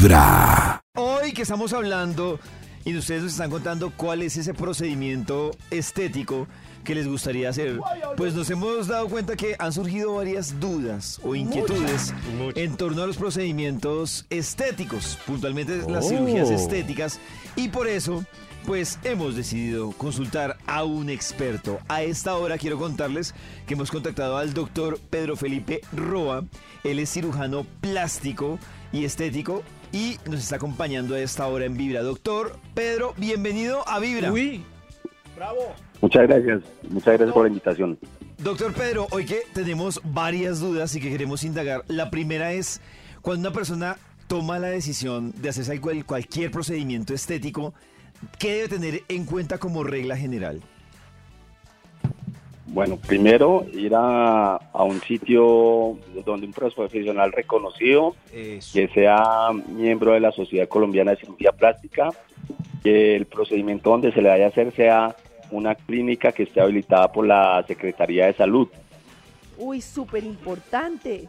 Vibra. Hoy que estamos hablando y ustedes nos están contando cuál es ese procedimiento estético que les gustaría hacer, pues nos hemos dado cuenta que han surgido varias dudas o inquietudes en torno a los procedimientos estéticos, puntualmente las cirugías estéticas, y por eso pues hemos decidido consultar a un experto. A esta hora quiero contarles que hemos contactado al doctor Pedro Felipe Roa. Él es cirujano plástico y estético y nos está acompañando a esta hora en Vibra. Doctor Pedro, bienvenido a Vibra. Uy, bravo. Muchas gracias, muchas gracias por la invitación. Doctor Pedro, hoy que tenemos varias dudas y que queremos indagar. La primera es, cuando una persona toma la decisión de hacerse cual- cualquier procedimiento estético, ¿qué debe tener en cuenta como regla general? Bueno, primero ir a, a un sitio donde un profesional reconocido, Eso. que sea miembro de la Sociedad Colombiana de Cirugía Plástica, que el procedimiento donde se le vaya a hacer sea una clínica que esté habilitada por la Secretaría de Salud. Uy, súper importante.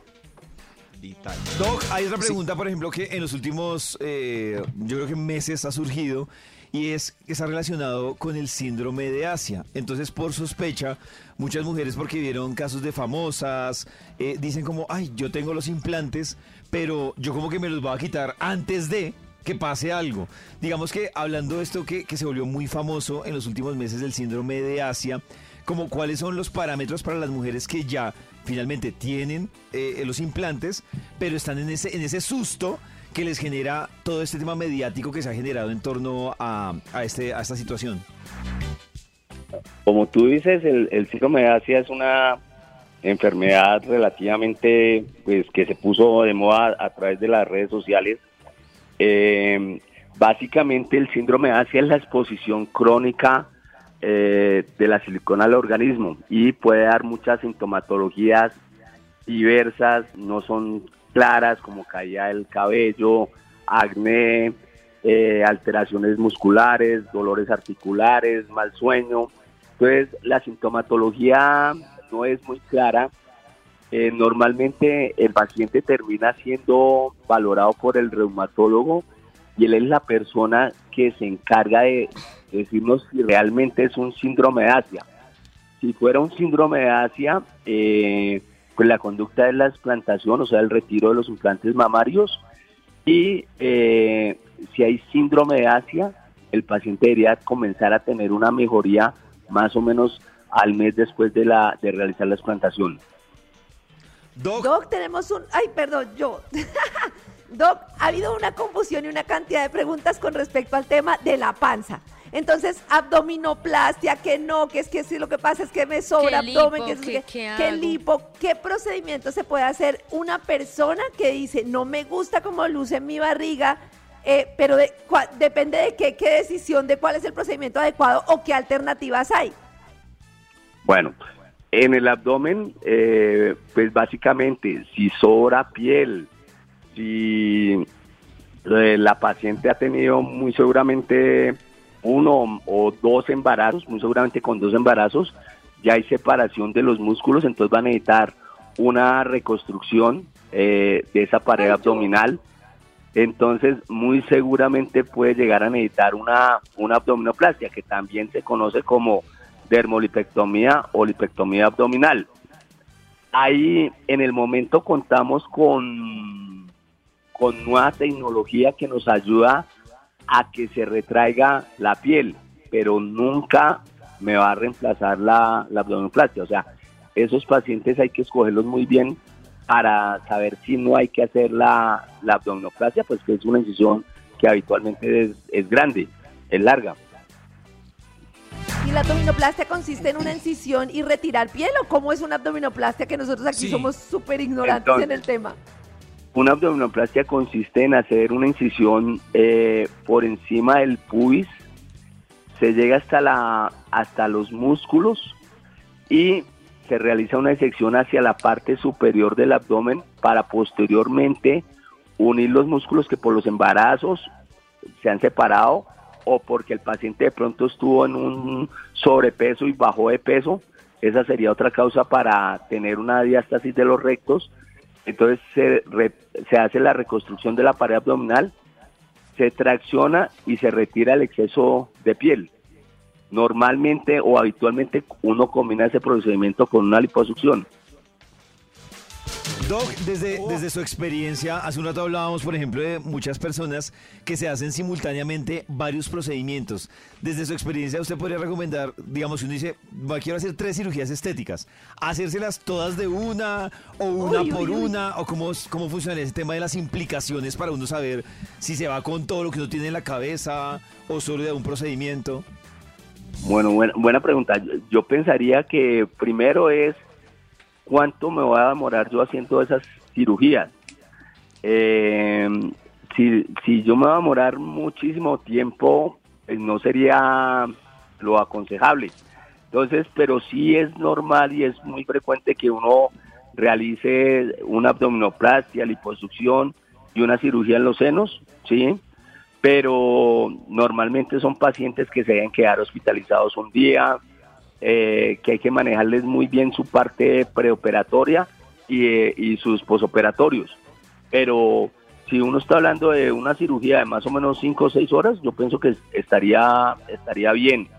Vital. Doc, hay otra pregunta, por ejemplo, que en los últimos, eh, yo creo que meses ha surgido y es está relacionado con el síndrome de Asia. Entonces, por sospecha, muchas mujeres, porque vieron casos de famosas, eh, dicen como, ay, yo tengo los implantes, pero yo como que me los voy a quitar antes de que pase algo. Digamos que hablando de esto que, que se volvió muy famoso en los últimos meses del síndrome de Asia, como cuáles son los parámetros para las mujeres que ya finalmente tienen eh, los implantes, pero están en ese, en ese susto que les genera todo este tema mediático que se ha generado en torno a, a este, a esta situación. Como tú dices, el, síndrome de Asia es una enfermedad relativamente, pues, que se puso de moda a través de las redes sociales. Eh, básicamente, el síndrome de Asia es la exposición crónica eh, de la silicona al organismo y puede dar muchas sintomatologías diversas, no son claras como caída del cabello, acné, eh, alteraciones musculares, dolores articulares, mal sueño. Entonces, la sintomatología no es muy clara. Eh, normalmente el paciente termina siendo valorado por el reumatólogo y él es la persona que se encarga de decirnos si realmente es un síndrome de Asia. Si fuera un síndrome de Asia, eh, pues la conducta es la explantación, o sea, el retiro de los implantes mamarios. Y eh, si hay síndrome de Asia, el paciente debería comenzar a tener una mejoría más o menos al mes después de, la, de realizar la explantación. Doc, Doc, tenemos un... Ay, perdón, yo. Doc, ha habido una confusión y una cantidad de preguntas con respecto al tema de la panza. Entonces, abdominoplastia, que no, que es que si lo que pasa es que me sobra ¿Qué lipo? abdomen, que, es ¿Qué- que, lipo, qué procedimiento se puede hacer una persona que dice, no me gusta cómo luce mi barriga, eh, pero de- cua- depende de qué, qué decisión, de cuál es el procedimiento adecuado o qué alternativas hay. Bueno, en el abdomen, eh, pues básicamente, si sobra piel, si eh, la paciente ha tenido muy seguramente uno o dos embarazos, muy seguramente con dos embarazos, ya hay separación de los músculos, entonces va a necesitar una reconstrucción eh, de esa pared abdominal. Entonces, muy seguramente puede llegar a necesitar una, una abdominoplastia, que también se conoce como dermolipectomía o lipectomía abdominal. Ahí, en el momento, contamos con, con nueva tecnología que nos ayuda a que se retraiga la piel, pero nunca me va a reemplazar la, la abdominoplastia. O sea, esos pacientes hay que escogerlos muy bien para saber si no hay que hacer la, la abdominoplastia, pues que es una incisión que habitualmente es, es grande, es larga. ¿Y la abdominoplastia consiste en una incisión y retirar piel o cómo es una abdominoplastia que nosotros aquí Sí. somos súper ignorantes en el tema? Una abdominoplastia consiste en hacer una incisión eh, por encima del pubis, se llega hasta, la, hasta los músculos y se realiza una disección hacia la parte superior del abdomen para posteriormente unir los músculos que por los embarazos se han separado o porque el paciente de pronto estuvo en un sobrepeso y bajó de peso. Esa sería otra causa para tener una diástasis de los rectos. Entonces se, re- se hace la reconstrucción de la pared abdominal se tracciona y se retira el exceso de piel. Normalmente o habitualmente uno combina ese procedimiento con una liposucción. Doc, desde, desde su experiencia, hace un rato hablábamos, por ejemplo, de muchas personas que se hacen simultáneamente varios procedimientos. Desde su experiencia, usted podría recomendar, digamos, si uno dice, "Va, quiero hacer tres cirugías estéticas, hacérselas todas de una o una Uy, por uy, uy. una, o cómo, cómo funciona ese tema de las implicaciones para uno saber si se va con todo lo que uno tiene en la cabeza o solo de un procedimiento. Bueno, buena, buena pregunta. Yo, yo pensaría que primero es cuánto me voy a demorar yo haciendo esas cirugías. Eh, si, si yo me voy a demorar muchísimo tiempo, pues no sería lo aconsejable. Entonces, pero sí es normal y es muy frecuente que uno realice una abdominoplastia, liposucción y una cirugía en los senos, ¿sí? Pero normalmente son pacientes que se deben quedar hospitalizados un día, eh, que hay que manejarles muy bien su parte preoperatoria y, eh, y sus posoperatorios. Pero si uno está hablando de una cirugía de más o menos 5 o 6 horas, yo pienso que estaría, estaría bien,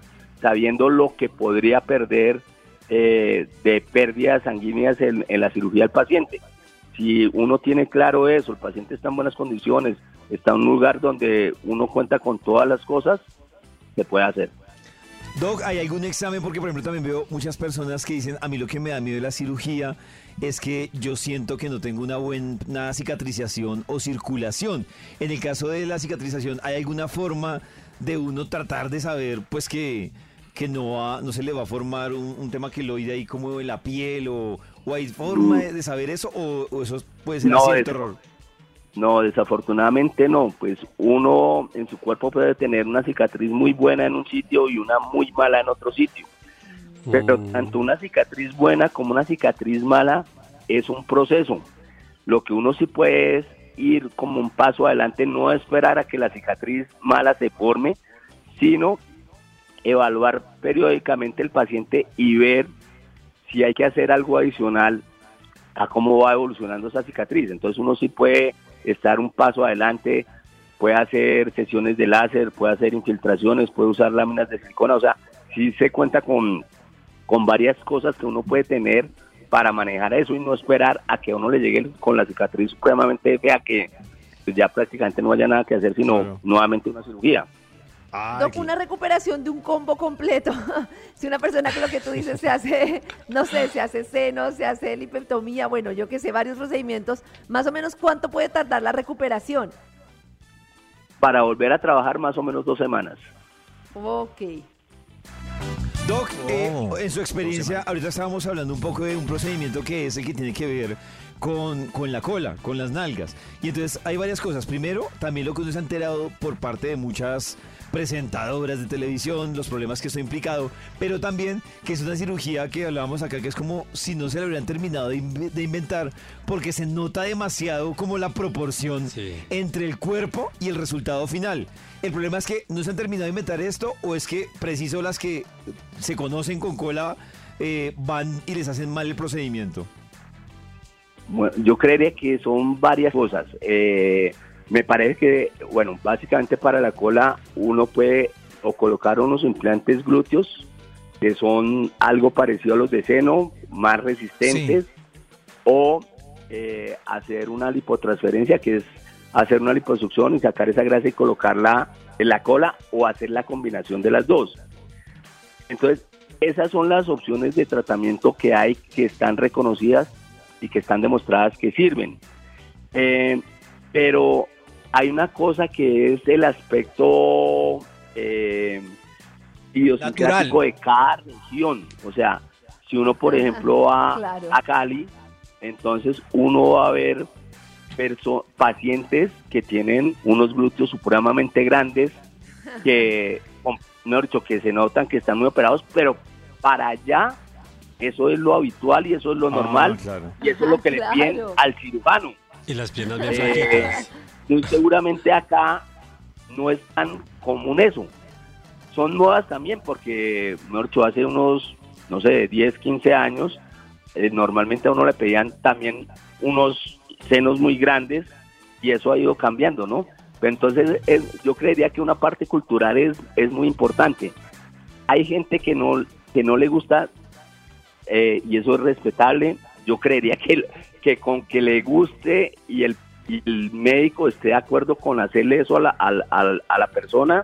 sabiendo lo que podría perder eh, de pérdidas sanguíneas en, en la cirugía del paciente. Si uno tiene claro eso, el paciente está en buenas condiciones, está en un lugar donde uno cuenta con todas las cosas, se puede hacer. Doc, ¿hay algún examen? Porque, por ejemplo, también veo muchas personas que dicen, a mí lo que me da miedo de la cirugía es que yo siento que no tengo una buena cicatrización o circulación. En el caso de la cicatrización, ¿hay alguna forma de uno tratar de saber, pues, que, que no, va- no se le va a formar un, un tema queloide ahí como en la piel? ¿O, o hay forma de, de saber eso? ¿O, o eso puede ser No, cierto error? No, desafortunadamente no. Pues uno en su cuerpo puede tener una cicatriz muy buena en un sitio y una muy mala en otro sitio. Pero tanto una cicatriz buena como una cicatriz mala es un proceso. Lo que uno sí puede es ir como un paso adelante, no esperar a que la cicatriz mala se forme, sino evaluar periódicamente el paciente y ver si hay que hacer algo adicional a cómo va evolucionando esa cicatriz. Entonces uno sí puede estar un paso adelante, puede hacer sesiones de láser, puede hacer infiltraciones, puede usar láminas de silicona, o sea, sí se cuenta con, con varias cosas que uno puede tener para manejar eso y no esperar a que a uno le llegue con la cicatriz supremamente fea que pues, ya prácticamente no haya nada que hacer sino Claro. nuevamente una cirugía. Doc, una recuperación de un combo completo. si una persona que lo que tú dices se hace, no sé, se hace seno, se hace lipectomía, bueno, yo que sé, varios procedimientos, más o menos cuánto puede tardar la recuperación. Para volver a trabajar más o menos dos semanas. Ok. Doc, eh, Oh, en su experiencia, ahorita estábamos hablando un poco de un procedimiento que es el que tiene que ver con, con la cola, con las nalgas. Y entonces hay varias cosas. Primero, también lo que uno se ha enterado por parte de muchas presentadoras de televisión, los problemas que esto ha implicado, pero también que es una cirugía que hablábamos acá, que es como si no se la hubieran terminado de, de inventar, porque se nota demasiado como la proporción Sí. entre el cuerpo y el resultado final. El problema es que no se han terminado de inventar esto o es que preciso las que se conocen con cola eh, van y les hacen mal el procedimiento. Yo creería que son varias cosas. Eh, me parece que, bueno, básicamente para la cola uno puede o colocar unos implantes glúteos que son algo parecido a los de seno, más resistentes, o eh, hacer una lipotransferencia, que es hacer una liposucción y sacar esa grasa y colocarla en la cola, o hacer la combinación de las dos. Entonces, esas son las opciones de tratamiento que hay que están reconocidas y que están demostradas que sirven. Eh, pero hay una cosa que es el aspecto eh, idiosincrático de cada región. O sea, si uno, por ejemplo, va Claro. a Cali, entonces uno va a ver perso- pacientes que tienen unos glúteos supremamente grandes, que, con- mejor dicho, que se notan que están muy operados, pero para allá eso es lo habitual y eso es lo normal Ah, claro. y eso es lo que le piden al cirujano. Y las piernas bien Eh, flaquitas. muy seguramente acá no es tan común eso. Son nuevas también porque, mejor dicho, hace unos, no sé, 10, 15 años, eh, normalmente a uno le pedían también unos senos muy grandes y eso ha ido cambiando, ¿no? Entonces, es- yo creería que una parte cultural es, es muy importante. Hay gente que no, que no le gusta eh, y eso es respetable. Yo creería que, que con que le guste y el, y el médico esté de acuerdo con hacerle eso a la, al- al- a la persona,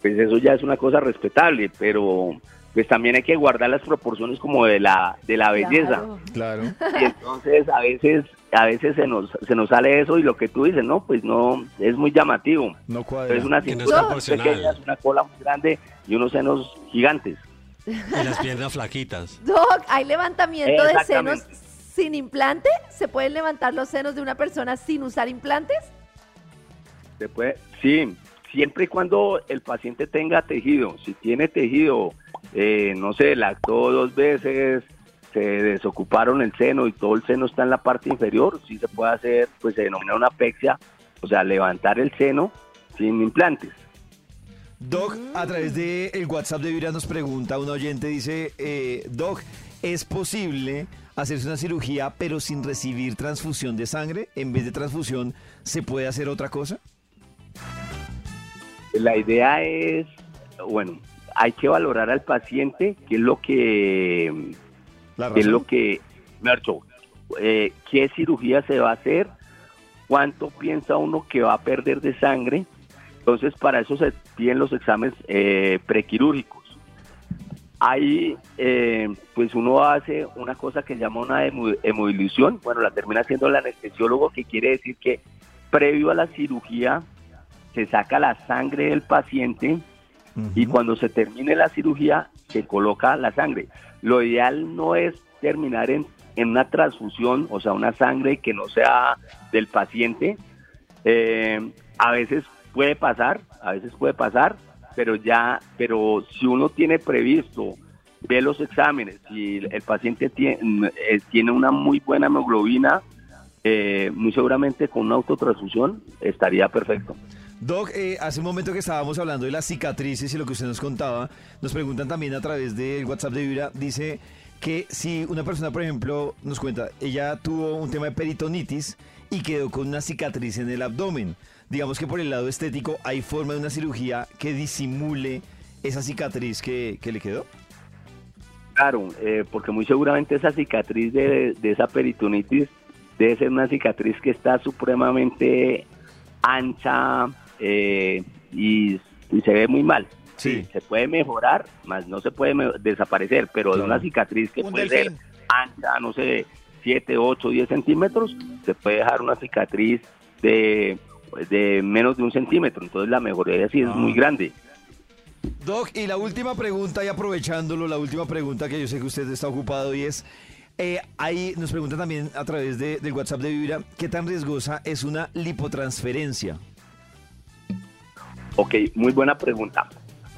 pues eso ya es una cosa respetable, pero pues también hay que guardar las proporciones como de la, de la belleza Claro. Y entonces a veces a veces se nos se nos sale eso y lo que tú dices no pues no es muy llamativo No cuadra. es una Que no es cintura muy pequeña es una cola muy grande y unos senos gigantes Y las piernas flaquitas. Doc, ¿hay levantamiento de senos sin implante? ¿Se pueden levantar los senos de una persona sin usar implantes? se puede sí siempre y cuando el paciente tenga tejido si tiene tejido eh, no sé lactó dos veces se desocuparon el seno y todo el seno está en la parte inferior sí se puede hacer pues se denomina una pexia o sea levantar el seno sin implantes Doc, a través del el WhatsApp de Vibra nos pregunta, un oyente dice, eh, Doc, ¿es posible hacerse una cirugía pero sin recibir transfusión de sangre? En vez de transfusión, ¿se puede hacer otra cosa? La idea es, bueno, hay que valorar al paciente, qué es lo que, La qué es lo que, Mercho, eh, qué cirugía se va a hacer, cuánto piensa uno que va a perder de sangre. Entonces, para eso se piden los exámenes eh, prequirúrgicos. Ahí, eh, pues uno hace una cosa que se llama una hemo- hemodilución, bueno, la termina haciendo el anestesiólogo, que quiere decir que previo a la cirugía se saca la sangre del paciente y cuando se termine la cirugía se coloca la sangre. Lo ideal no es terminar en, en una transfusión, o sea, una sangre que no sea del paciente. Eh, a veces puede pasar, a veces puede pasar, pero ya, pero si uno tiene previsto, ve los exámenes, si el, paciente tiene, eh, tiene una muy buena hemoglobina, eh, muy seguramente con una autotransfusión estaría perfecto. Doc, eh, hace un momento que estábamos hablando de las cicatrices y lo que usted nos contaba, nos preguntan también a través del WhatsApp de Vibra, dice que si una persona, por ejemplo, nos cuenta, ella tuvo un tema de peritonitis y quedó con una cicatriz en el abdomen. Digamos que por el lado estético hay forma de una cirugía que disimule esa cicatriz que, que le quedó. Claro, eh, porque muy seguramente esa cicatriz de, de esa peritonitis debe ser una cicatriz que está supremamente ancha eh, y, y se ve muy mal. Sí. Se puede mejorar, más no se puede desaparecer, pero de una cicatriz que Un puede delfín. ser ancha, no sé, 7, 8, 10 centímetros, se puede dejar una cicatriz de, de menos de un centímetro. Entonces la mejoría sí es Ah. muy grande. Doc, y la última pregunta, y aprovechándolo, la última pregunta que yo sé que usted está ocupado y es, eh, ahí nos pregunta también a través de- del WhatsApp de Vibra, ¿qué tan riesgosa es una lipotransferencia? Ok, muy buena pregunta.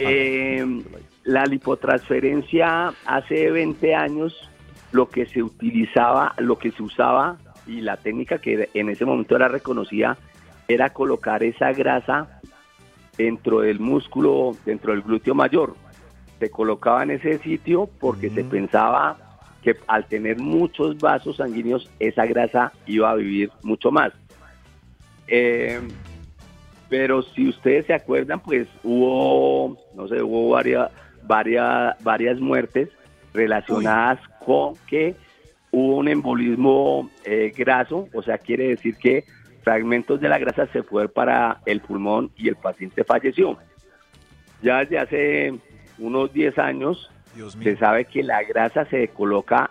Eh, la lipotransferencia hace 20 años lo que se utilizaba, lo que se usaba y la técnica que en ese momento era reconocida era colocar esa grasa dentro del músculo, dentro del glúteo mayor. Se colocaba en ese sitio porque se pensaba que al tener muchos vasos sanguíneos esa grasa iba a vivir mucho más. Eh, pero si ustedes se acuerdan, pues hubo, no sé, hubo varias, varias, varias muertes relacionadas con que hubo un embolismo eh, graso, o sea, quiere decir que fragmentos de la grasa se fueron para el pulmón y el paciente falleció. Ya desde hace unos 10 años se sabe que la grasa se coloca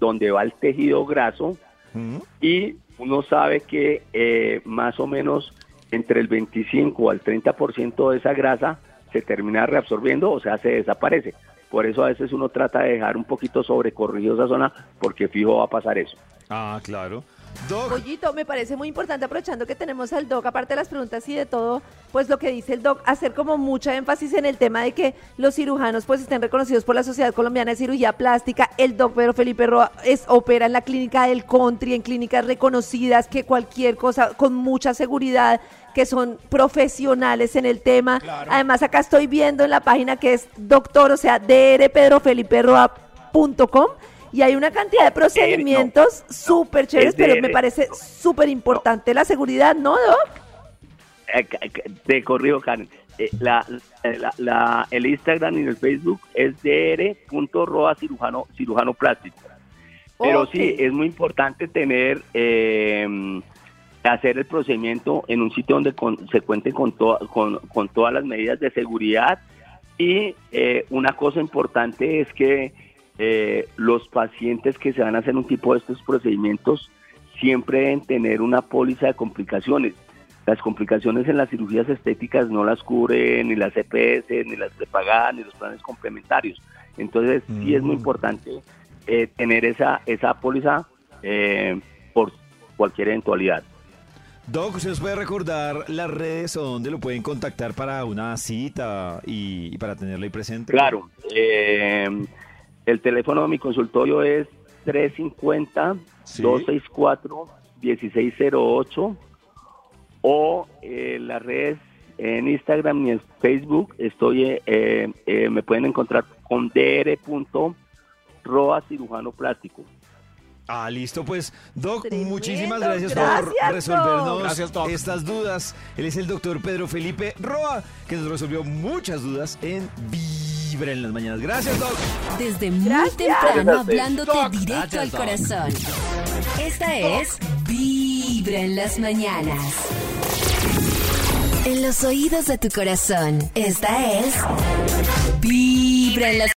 donde va el tejido graso ¿Mm? y uno sabe que eh, más o menos entre el 25 al 30% de esa grasa se termina reabsorbiendo, o sea, se desaparece. Por eso a veces uno trata de dejar un poquito sobrecorrido esa zona porque fijo va a pasar eso. Ah, claro. Doc, Pollito, me parece muy importante, aprovechando que tenemos al doc, aparte de las preguntas y de todo, pues lo que dice el doc, hacer como mucha énfasis en el tema de que los cirujanos pues estén reconocidos por la Sociedad Colombiana de Cirugía Plástica. El doc Pedro Felipe Roa es, opera en la clínica del country, en clínicas reconocidas, que cualquier cosa con mucha seguridad, que son profesionales en el tema. Claro. Además, acá estoy viendo en la página que es doctor, o sea, drpedrofeliperoa.com y hay una cantidad de procedimientos súper chéveres, es pero me parece súper importante la seguridad, ¿no, Doc? eh, te corrijo, Karen. Eh, la, la- la- el Instagram y el Facebook es dr.roa cirujano, cirujano plástico. Pero sí, es muy importante tener, eh, hacer el procedimiento en un sitio donde con- se cuente con, to- con, con todas las medidas de seguridad. Y eh, una cosa importante es que eh, los pacientes que se van a hacer un tipo de estos procedimientos siempre deben tener una póliza de complicaciones. Las complicaciones en las cirugías estéticas no las cubren ni las EPS, ni las prepagadas, ni los planes complementarios. Entonces, sí es muy Mm. importante eh, tener esa, esa póliza eh, por cualquier eventualidad. Doc, ¿usted nos puede recordar las redes o dónde lo pueden contactar para una cita y, y para tenerlo ahí presente? Claro, eh, el teléfono de mi consultorio es Sí. 350-264-1608 o eh, las redes en Instagram y en Facebook estoy, eh, eh, me pueden encontrar con dr.roa cirujano plástico. Ah, listo, pues, Doc, Tremendo, muchísimas gracias, gracias, por resolvernos Gracias, estas dudas. Él es el doctor Pedro Felipe Roa, que nos resolvió muchas dudas en Vibra en las mañanas. Gracias, Doc. Desde muy Gracias. temprano hablándote Doc. directo Gracias, al Doc. corazón. Esta es Vibra en las mañanas. En los oídos de tu corazón. Esta es Vibra en las